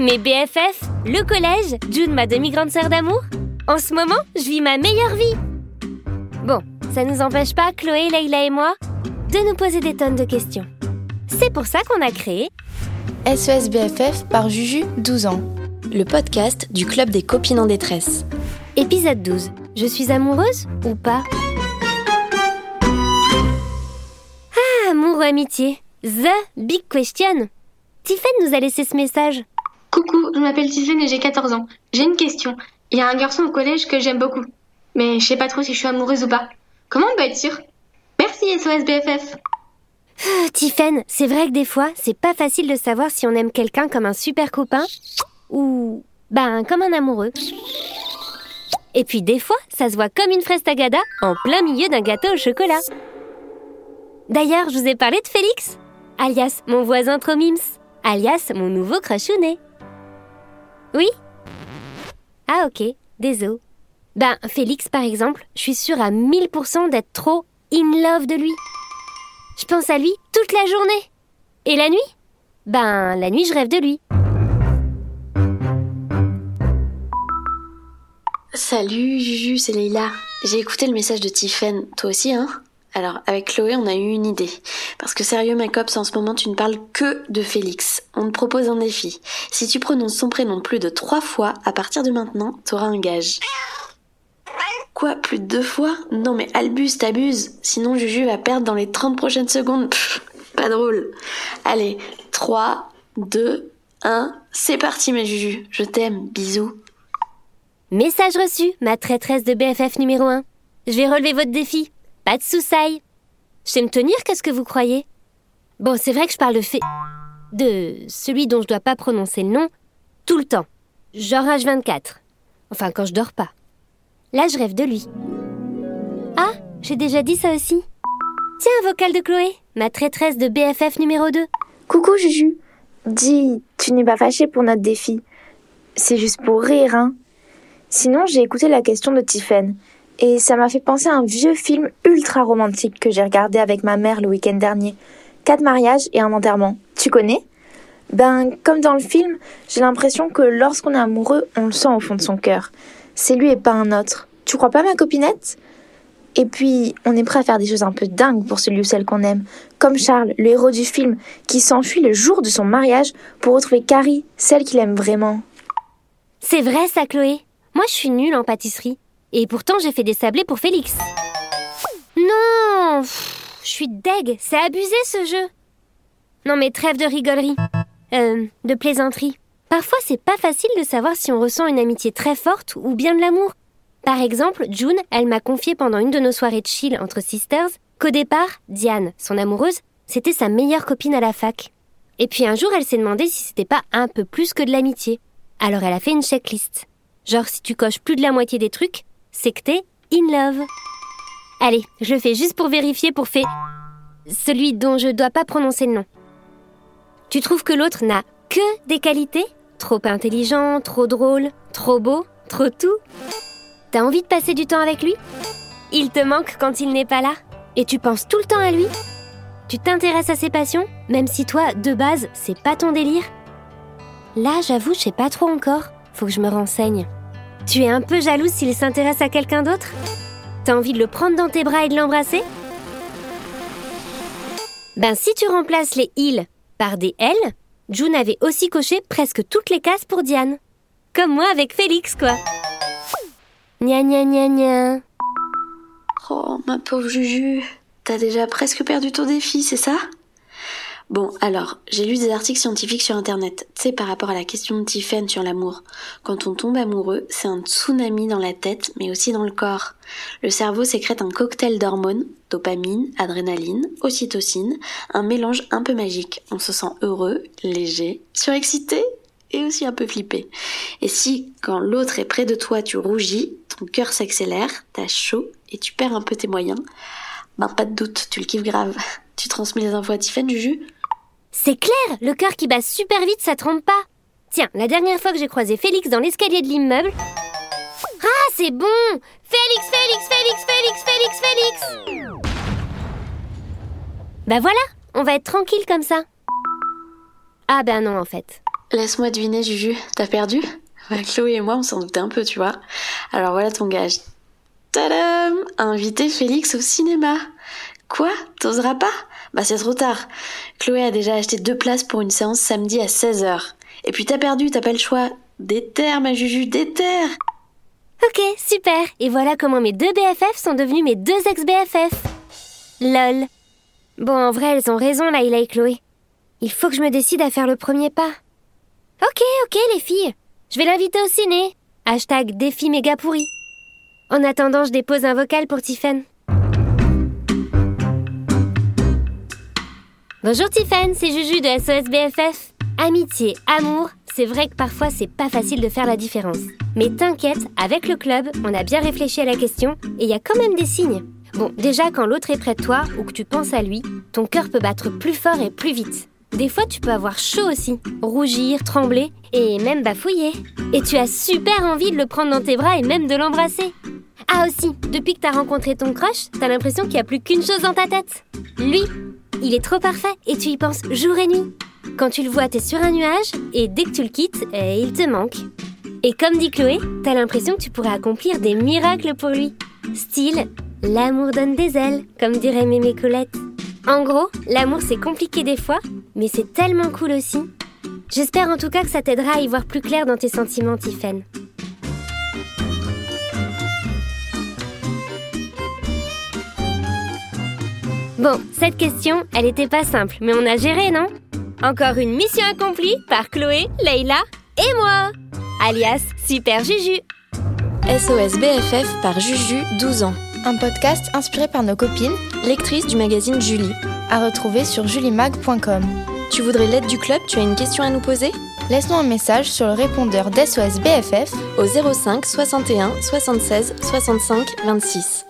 Mes BFF, le collège, June, ma demi-grande sœur d'amour. En ce moment, je vis ma meilleure vie. Bon, ça ne nous empêche pas, Chloé, Leïla et moi, de nous poser des tonnes de questions. C'est pour ça qu'on a créé SES BFF par Juju, 12 ans, le podcast du Club des copines en détresse. épisode 12. Je suis amoureuse ou pas? Ah, amour ou amitié? The big question. Tiffen nous a laissé ce message. Coucou, je m'appelle Tiffen et j'ai 14 ans. J'ai une question. Il y a un garçon au collège que j'aime beaucoup. Mais je sais pas trop si je suis amoureuse ou pas. Comment on peut être sûr? Merci SOS BFF. Ah, Tiffen, c'est vrai que des fois, c'est pas facile de savoir si on aime quelqu'un comme un super copain ou ben comme un amoureux. Et puis des fois, ça se voit comme une fraise tagada en plein milieu d'un gâteau au chocolat. D'ailleurs, je vous ai parlé de Félix, alias mon voisin trop mims, alias mon nouveau crachounet. Oui Ah ok, désolé. Ben, Félix par exemple, je suis sûre à 1000% d'être trop in love de lui. Je pense à lui toute la journée. Et la nuit? Ben, la nuit, je rêve de lui. Salut Juju, c'est Leïla. J'ai écouté le message de Tiffen, toi aussi hein? Alors avec Chloé on a eu une idée. Parce que sérieux ma copse en ce moment tu ne parles que de Félix. On te propose un défi. Si tu prononces son prénom plus de trois fois, à partir de maintenant, t'auras un gage. Quoi, plus de deux fois? Non mais Albus, t'abuses. Sinon Juju va perdre dans les 30 prochaines secondes. Pas drôle. Allez, 3, 2, 1, c'est parti ma Juju. Je t'aime, bisous. Message reçu, ma traîtresse de BFF numéro 1. Je vais relever votre défi. Pas de. Je sais me tenir, qu'est-ce que vous croyez? Bon, c'est vrai que je parle de fait. de celui dont je dois pas prononcer le nom tout le temps. Genre H24. Enfin, quand je dors pas. Là, je rêve de lui. Ah, j'ai déjà dit ça aussi. Tiens, un vocal de Chloé, ma traîtresse de BFF numéro 2. Coucou Juju. Dis, tu n'es pas fâché pour notre défi. C'est juste pour rire, hein. Sinon, j'ai écouté la question de Tiffen. Et ça m'a fait penser à un vieux film ultra romantique que j'ai regardé avec ma mère le week-end dernier. Quatre mariages et un enterrement. Tu connais? Ben, comme dans le film, j'ai l'impression que lorsqu'on est amoureux, on le sent au fond de son cœur. C'est lui et pas un autre. Tu crois pas, ma copinette? Et puis, on est prêt à faire des choses un peu dingues pour celui ou celle qu'on aime. Comme Charles, le héros du film, qui s'enfuit le jour de son mariage pour retrouver Carrie, celle qu'il aime vraiment. C'est vrai ça, Chloé. Moi, je suis nulle en pâtisserie. Et pourtant, j'ai fait des sablés pour Félix. Non Je suis deg, c'est abusé ce jeu. Non mais trêve de rigolerie. Euh, de plaisanterie. Parfois, c'est pas facile de savoir si on ressent une amitié très forte ou bien de l'amour. Par exemple, June, elle m'a confié pendant une de nos soirées de chill entre sisters qu'au départ, Diane, son amoureuse, c'était sa meilleure copine à la fac. Et puis un jour, elle s'est demandé si c'était pas un peu plus que de l'amitié. Alors elle a fait une checklist. Genre, si tu coches plus de la moitié des trucs, c'est que t'es in love. Allez, je fais juste pour vérifier pour fait. Celui dont je dois pas prononcer le nom. Tu trouves que l'autre n'a que des qualités? Trop intelligent, trop drôle, trop beau, trop tout T'as envie de passer du temps avec lui? Il te manque quand il n'est pas là Et tu penses tout le temps à lui? Tu t'intéresses à ses passions, même si toi, de base, c'est pas ton délire? Là, j'avoue, je sais pas trop encore. Faut que je me renseigne. Tu es un peu jalouse s'il s'intéresse à quelqu'un d'autre T'as envie de le prendre dans tes bras et de l'embrasser Ben si tu remplaces les il par des elle, June avait aussi coché presque toutes les cases pour Diane. Comme moi avec Félix, quoi. Gna gna gna gna. Oh, ma pauvre Juju, t'as déjà presque perdu ton défi, c'est ça? Bon, alors, j'ai lu des articles scientifiques sur Internet, tu sais, par rapport à la question de Tiffen sur l'amour. Quand on tombe amoureux, c'est un tsunami dans la tête, mais aussi dans le corps. Le cerveau sécrète un cocktail d'hormones, dopamine, adrénaline, ocytocine, un mélange un peu magique. On se sent heureux, léger, surexcité et aussi un peu flippé. Et si, quand l'autre est près de toi, tu rougis, ton cœur s'accélère, t'as chaud et tu perds un peu tes moyens, ben pas de doute, tu le kiffes grave. Tu transmets les infos à Tiffen, Juju? C'est clair, le cœur qui bat super vite, ça trompe pas. Tiens, la dernière fois que j'ai croisé Félix dans l'escalier de l'immeuble. Ah, c'est bon Félix, Félix, Félix, Félix, Félix, Félix Bah voilà, on va être tranquille comme ça. Ah ben non, en fait. Laisse-moi deviner, Juju, t'as perdu? Chloé et moi, on s'en doutait un peu, tu vois. Alors voilà ton gage. Tadam Inviter Félix au cinéma. Quoi? T'oseras pas? Bah c'est trop tard. Chloé a déjà acheté deux places pour une séance samedi à 16h. Et puis t'as perdu, t'as pas le choix. Déterre, ma Juju, déterre Ok, super. Et voilà comment mes deux BFF sont devenus mes deux ex-BFF. Lol. Bon, en vrai, elles ont raison, Laïla et Chloé. Il faut que je me décide à faire le premier pas. Ok, ok, les filles. Je vais l'inviter au ciné. Hashtag défi méga pourri. En attendant, je dépose un vocal pour Tiffen. Bonjour Tiffen, c'est Juju de SOS BFF. Amitié, amour, c'est vrai que parfois c'est pas facile de faire la différence. Mais t'inquiète, avec le club, on a bien réfléchi à la question et il y a quand même des signes. Bon, déjà quand l'autre est près de toi ou que tu penses à lui, ton cœur peut battre plus fort et plus vite. Des fois, tu peux avoir chaud aussi, rougir, trembler et même bafouiller. Et tu as super envie de le prendre dans tes bras et même de l'embrasser. Ah aussi, depuis que t'as rencontré ton crush, t'as l'impression qu'il n'y a plus qu'une chose dans ta tête. Lui, il est trop parfait et tu y penses jour et nuit. Quand tu le vois, t'es sur un nuage et dès que tu le quittes, eh, il te manque. Et comme dit Chloé, t'as l'impression que tu pourrais accomplir des miracles pour lui. Style, l'amour donne des ailes, comme dirait Mémé Colette. En gros, l'amour c'est compliqué des fois, mais c'est tellement cool aussi. J'espère en tout cas que ça t'aidera à y voir plus clair dans tes sentiments, Tiffen. Bon, cette question, elle était pas simple, mais on a géré, non? Encore une mission accomplie par Chloé, Leïla et moi, alias Super Juju. SOS BFF par Juju, 12 ans. Un podcast inspiré par nos copines, lectrices du magazine Julie. À retrouver sur julimag.com. Tu voudrais l'aide du club? Tu as une question à nous poser? Laisse-nous un message sur le répondeur d'SOS BFF au 05 61 76 65 26.